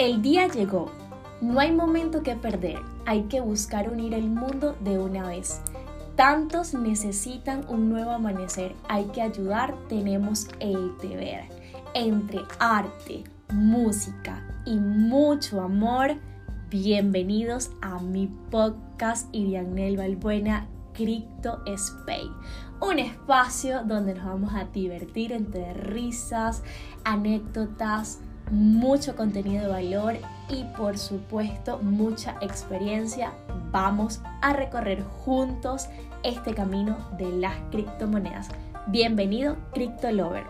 El día llegó. No hay momento que perder. Hay que buscar unir el mundo de una vez. Tantos necesitan un nuevo amanecer. Hay que ayudar. Tenemos el deber. Entre arte, música y mucho amor, bienvenidos a mi podcast Irianel Balbuena Crypto Space. Un espacio donde nos vamos a divertir entre risas, anécdotas, mucho contenido de valor y por supuesto mucha experiencia. Vamos a recorrer juntos este camino de las criptomonedas. Bienvenido, Crypto Lover.